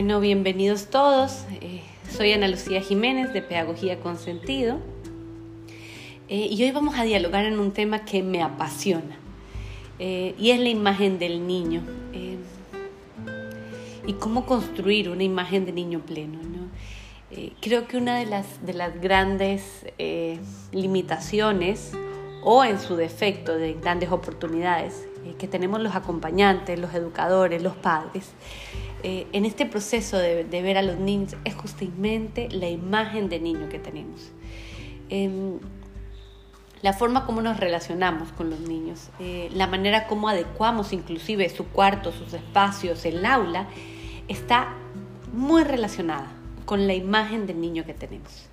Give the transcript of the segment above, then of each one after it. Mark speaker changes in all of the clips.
Speaker 1: Bueno, bienvenidos todos. Eh, soy Ana Lucía Jiménez de Pedagogía con Sentido eh, y hoy vamos a dialogar en un tema que me apasiona eh, y es la imagen del niño y cómo construir una imagen de niño pleno. creo que una de las, de las grandes limitaciones o en su defecto de grandes oportunidades que tenemos los acompañantes, los educadores, los padres, eh, en este proceso de, ver a los niños es justamente la imagen de niño que tenemos. Em, la forma como nos relacionamos con los niños, eh, la manera como adecuamos inclusive su cuarto, sus espacios, el aula, está muy relacionada con la imagen del niño que tenemos.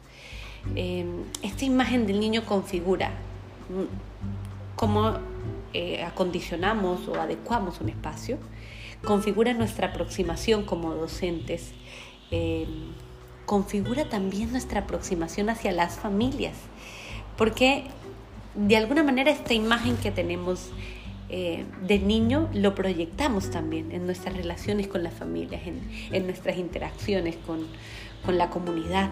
Speaker 1: Em, esta imagen del niño configura mm, cómo eh, acondicionamos o adecuamos un espacio, configura nuestra aproximación como docentes, eh, configura también nuestra aproximación hacia las familias, porque de alguna manera esta imagen que tenemos eh, de niño lo proyectamos también en nuestras relaciones con las familias, en, nuestras interacciones con, la comunidad.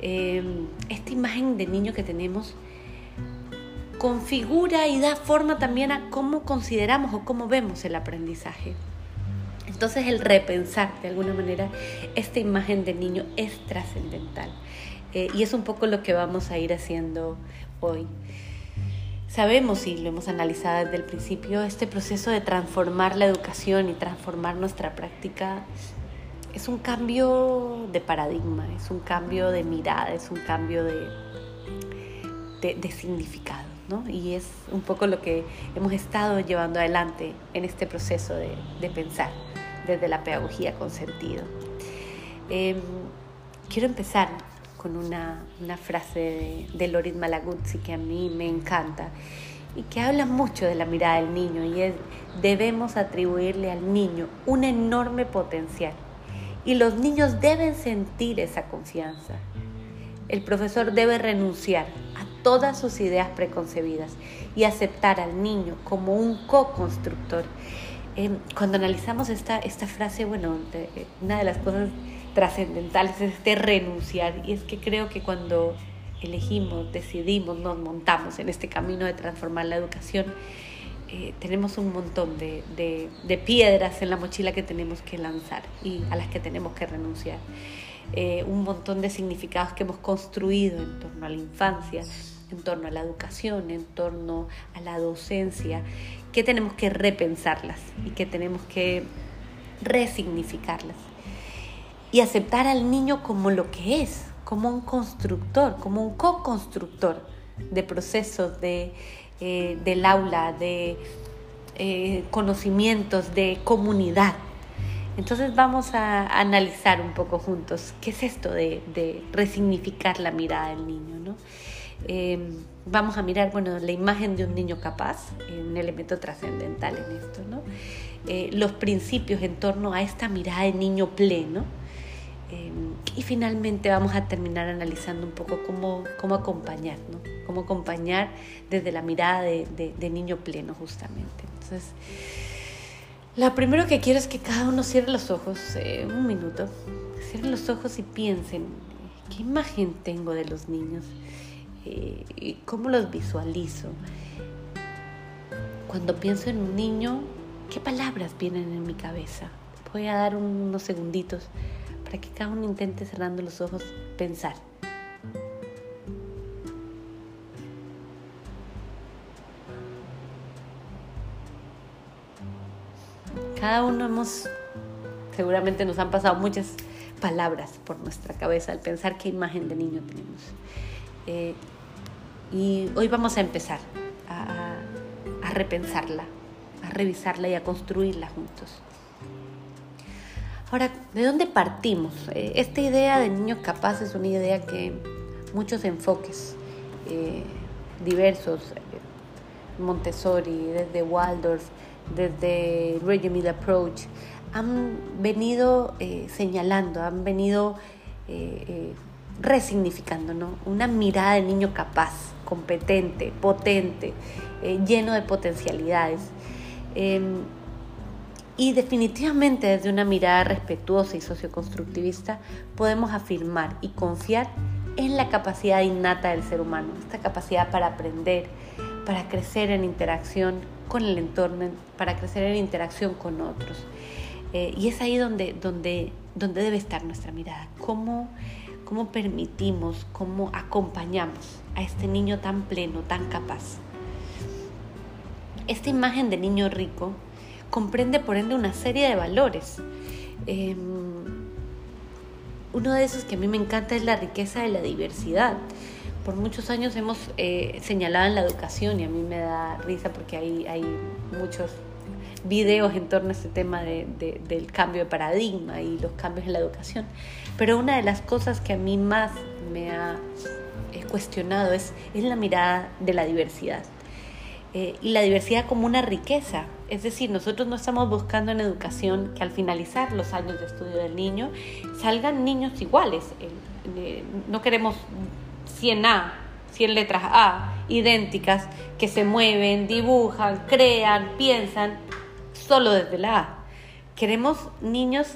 Speaker 1: Eh, esta imagen de niño que tenemos configura y da forma también a cómo consideramos o cómo vemos el aprendizaje. Entonces el repensar de alguna manera esta imagen de niño es trascendental eh, y es un poco lo que vamos a ir haciendo hoy. Sabemos y lo hemos analizado desde el principio, este proceso de transformar la educación y transformar nuestra práctica es un cambio de paradigma, es un cambio de mirada, es un cambio de, de, significado. ¿no? Y es un poco lo que hemos estado llevando adelante en este proceso de, de pensar desde la pedagogía con sentido. Em, quiero empezar con una, frase de, Loris Malaguzzi que a mí me encanta y que habla mucho de la mirada del niño y es debemos atribuirle al niño un enorme potencial y los niños deben sentir esa confianza. El profesor debe renunciar a todas sus ideas preconcebidas y aceptar al niño como un co-constructor Em, cuando analizamos esta, esta frase, bueno, eh, una de las cosas trascendentales es este renunciar. Y es que creo que cuando elegimos, decidimos, nos montamos en este camino de transformar la educación, eh, tenemos un montón de, de, piedras en la mochila que tenemos que lanzar y a las que tenemos que renunciar. Eh, un montón de significados que hemos construido en torno a la infancia, en torno a la educación, en torno a la docencia que tenemos que repensarlas y que tenemos que resignificarlas. Y aceptar al niño como lo que es, como un constructor, como un co-constructor de procesos de, eh, del aula, de eh, conocimientos, de comunidad. Entonces vamos a analizar un poco juntos qué es esto de, de resignificar la mirada del niño. ¿no? Eh, vamos a mirar, bueno, la imagen de un niño capaz, eh, un elemento trascendental en esto, ¿no? Eh, los principios en torno a esta mirada de niño pleno. y finalmente vamos a terminar analizando un poco cómo, cómo acompañar, ¿no? Cómo acompañar desde la mirada de, de niño pleno, justamente. Entonces, lo primero que quiero es que cada uno cierre los ojos, un minuto, cierren los ojos y piensen, ¿qué imagen tengo de los niños? Cómo los visualizo. Cuando pienso en un niño, ¿qué palabras vienen en mi cabeza? Voy a dar unos segunditos para que cada uno intente cerrando los ojos pensar. Cada uno hemos, seguramente nos han pasado muchas palabras por nuestra cabeza al pensar qué imagen de niño tenemos. Eh, y hoy vamos a empezar a, repensarla, a revisarla y a construirla juntos. Ahora, ¿de dónde partimos? Eh, esta idea de niños capaces es una idea que muchos enfoques eh, diversos, Montessori, desde Waldorf, desde Regiment Approach, han venido señalando, han venido resignificando, ¿no? Una mirada de niño capaz, competente, potente, eh, lleno de potencialidades. Em, Y definitivamente desde una mirada respetuosa y socioconstructivista podemos afirmar y confiar en la capacidad innata del ser humano, esta capacidad para aprender, para crecer en interacción con el entorno, para crecer en interacción con otros. Eh, y es ahí donde, donde, donde debe estar nuestra mirada, cómo, cómo permitimos, cómo acompañamos a este niño tan pleno, tan capaz. Esta imagen de niño rico comprende por ende una serie de valores. Em, uno de esos que a mí me encanta es la riqueza de la diversidad. Por muchos años hemos eh, señalado en la educación y a mí me da risa porque hay, hay muchos videos en torno a este tema del cambio de paradigma y los cambios en la educación. Pero una de las cosas que a mí más me ha cuestionado es, es la mirada de la diversidad. Eh, y la diversidad como una riqueza. Es decir, nosotros no estamos buscando en educación que al finalizar los años de estudio del niño salgan niños iguales. Eh, no queremos 100 A, 100 letras A idénticas que se mueven, dibujan, crean, piensan solo desde la A. Queremos niños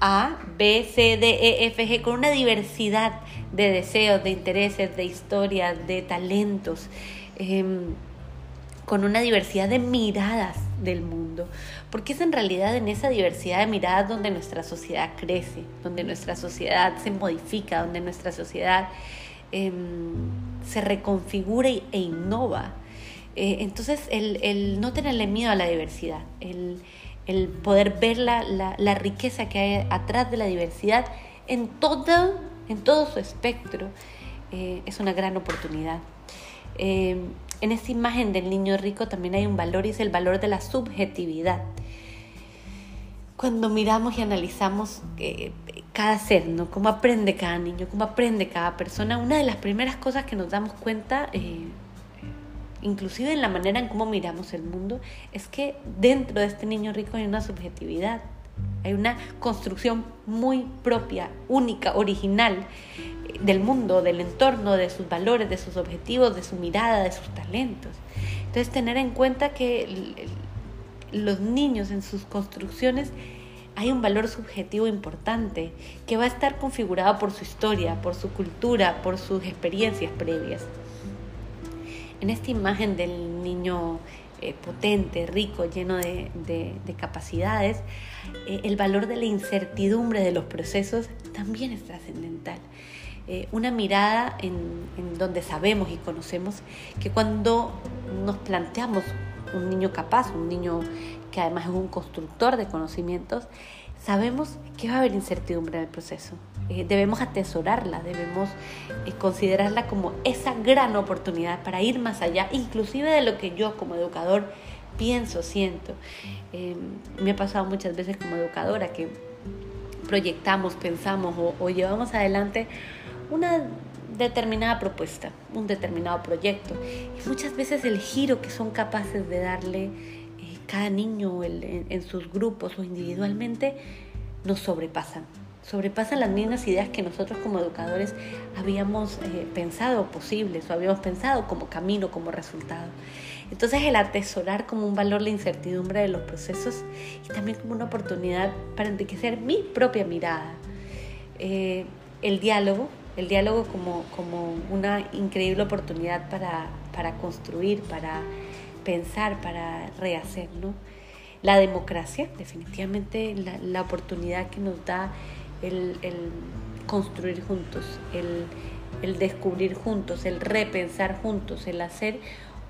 Speaker 1: A, B, C, D, E, F, G con una diversidad de deseos, de intereses, de historias, de talentos. Em, con una diversidad de miradas del mundo, porque es en realidad en esa diversidad de miradas donde nuestra sociedad crece, donde nuestra sociedad se modifica, donde nuestra sociedad em, se reconfigura e innova. Eh, entonces, el, no tenerle miedo a la diversidad, el, poder ver la, riqueza que hay atrás de la diversidad en todo, en todo su espectro, eh, es una gran oportunidad. Em, en esta imagen del niño rico también hay un valor y es el valor de la subjetividad. Cuando miramos y analizamos eh, cada ser, ¿no? Cómo aprende cada niño, cómo aprende cada persona, una de las primeras cosas que nos damos cuenta, eh, inclusive en la manera en cómo miramos el mundo, es que dentro de este niño rico hay una subjetividad, hay una construcción muy propia, única, original, del mundo, del entorno, de sus valores, de sus objetivos, de su mirada, de sus talentos. Entonces tener en cuenta que los niños en sus construcciones hay un valor subjetivo importante que va a estar configurado por su historia, por su cultura, por sus experiencias previas. En esta imagen del niño eh, potente, rico, lleno de, capacidades, eh, el valor de la incertidumbre de los procesos también es trascendental. Eh, una mirada en, donde sabemos y conocemos que cuando nos planteamos un niño capaz, un niño que además es un constructor de conocimientos, sabemos que va a haber incertidumbre en el proceso. Eh, debemos atesorarla, debemos eh, considerarla como esa gran oportunidad para ir más allá, inclusive de lo que yo como educador pienso, siento. me ha pasado muchas veces como educadora que proyectamos, pensamos o llevamos adelante una determinada propuesta, un determinado proyecto. Y muchas veces el giro que son capaces de darle eh, cada niño en, sus grupos o individualmente nos sobrepasan. Sobrepasan las mismas ideas que nosotros como educadores habíamos eh, pensado posibles o habíamos pensado como camino, como resultado. Entonces el atesorar como un valor la incertidumbre de los procesos y también como una oportunidad para enriquecer mi propia mirada. Eh, el diálogo el diálogo como, como una increíble oportunidad para, para, construir, para pensar, para rehacer, ¿no? La democracia, definitivamente la, la oportunidad que nos da el, el construir juntos, el, el, descubrir juntos, el repensar juntos, el hacer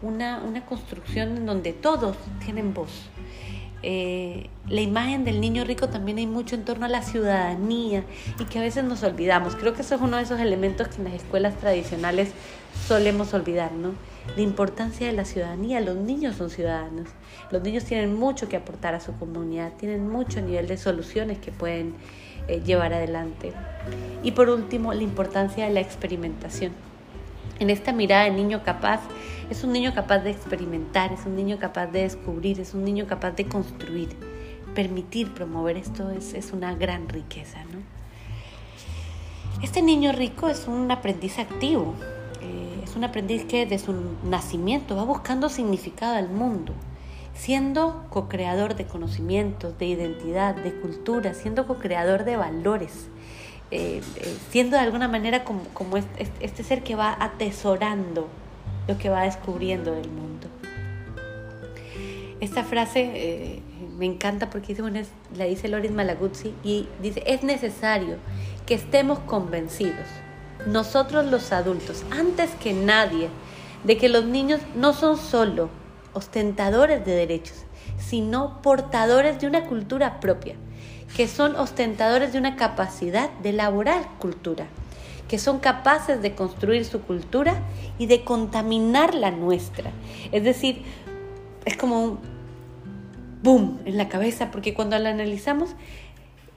Speaker 1: una, una construcción en donde todos tienen voz. Eh, la imagen del niño rico también hay mucho en torno a la ciudadanía y que a veces nos olvidamos. Creo que eso es uno de esos elementos que en las escuelas tradicionales solemos olvidar, ¿no? La importancia de la ciudadanía. Los niños son ciudadanos. Los niños tienen mucho que aportar a su comunidad, tienen mucho nivel de soluciones que pueden eh, llevar adelante. Y por último, la importancia de la experimentación. En esta mirada de niño capaz, es un niño capaz de experimentar, es un niño capaz de descubrir, es un niño capaz de construir. Permitir promover esto es, una gran riqueza. ¿no? Este niño rico es un aprendiz activo, es un aprendiz que desde su nacimiento va buscando significado al mundo siendo co-creador de conocimientos, de identidad, de cultura, siendo co-creador de valores, eh, eh, siendo de alguna manera como, este, ser que va atesorando lo que va descubriendo del mundo. Esta frase eh, me encanta porque dice, bueno, la dice Loris Malaguzzi y dice, es necesario que estemos convencidos, nosotros los adultos, antes que nadie, de que los niños no son solo ostentadores de derechos, sino portadores de una cultura propia, que son ostentadores de una capacidad de elaborar cultura, que son capaces de construir su cultura y de contaminar la nuestra. Es decir, es como un boom en la cabeza, porque cuando la analizamos,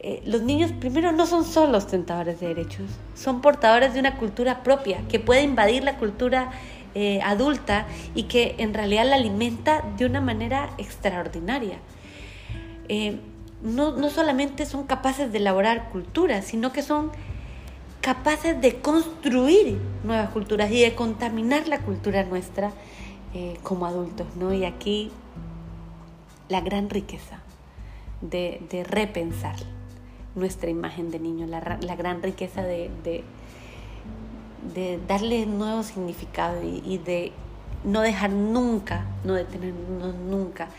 Speaker 1: eh, los niños primero no son solo ostentadores de derechos, son portadores de una cultura propia que puede invadir la cultura eh, adulta y que en realidad la alimenta de una manera extraordinaria. Eh, no, no, solamente son capaces de elaborar culturas, sino que son capaces de construir nuevas culturas y de contaminar la cultura nuestra como adultos. ¿no? Y aquí la gran riqueza de repensar nuestra imagen de niño, la, la gran riqueza de, de darle nuevo significado y, de no dejar nunca, no detenernos nunca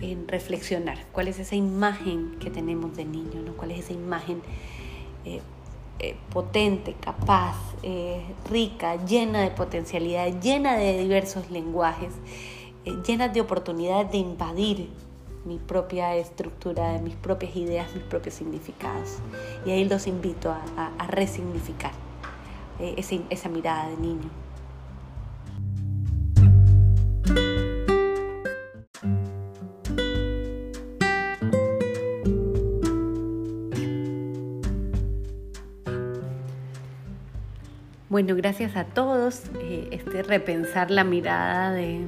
Speaker 1: en reflexionar cuál es esa imagen que tenemos de niño, ¿no? cuál es esa imagen eh, eh, potente, capaz, eh, rica, llena de potencialidad, llena de diversos lenguajes, llena de oportunidades de invadir mi propia estructura, mis propias ideas, mis propios significados. Y ahí los invito a resignificar. Eh, esa, mirada de niño. Bueno, gracias a todos. Eh, este repensar la mirada de,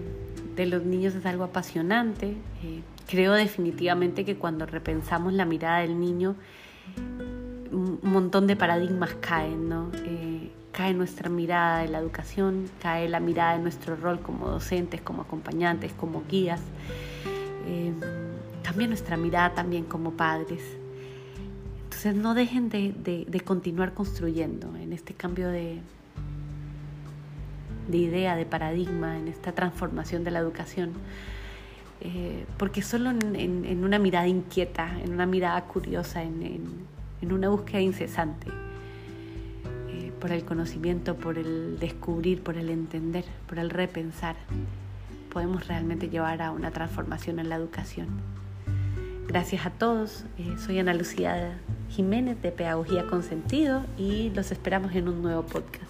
Speaker 1: los niños es algo apasionante. Eh, creo definitivamente que cuando repensamos la mirada del niño, un montón de paradigmas caen, ¿no? cae nuestra mirada de la educación, cae la mirada de nuestro rol como docentes, como acompañantes, como guías, eh, cambia nuestra mirada también como padres. Entonces no dejen de, continuar construyendo en este cambio de, de idea, de paradigma, en esta transformación de la educación. Eh, porque solo en, una mirada inquieta, en una mirada curiosa, en una búsqueda incesante, por el conocimiento, por el descubrir, por el entender, por el repensar, podemos realmente llevar a una transformación en la educación. Gracias a todos, eh, soy Ana Lucía Jiménez de Pedagogía con Sentido y los esperamos en un nuevo podcast.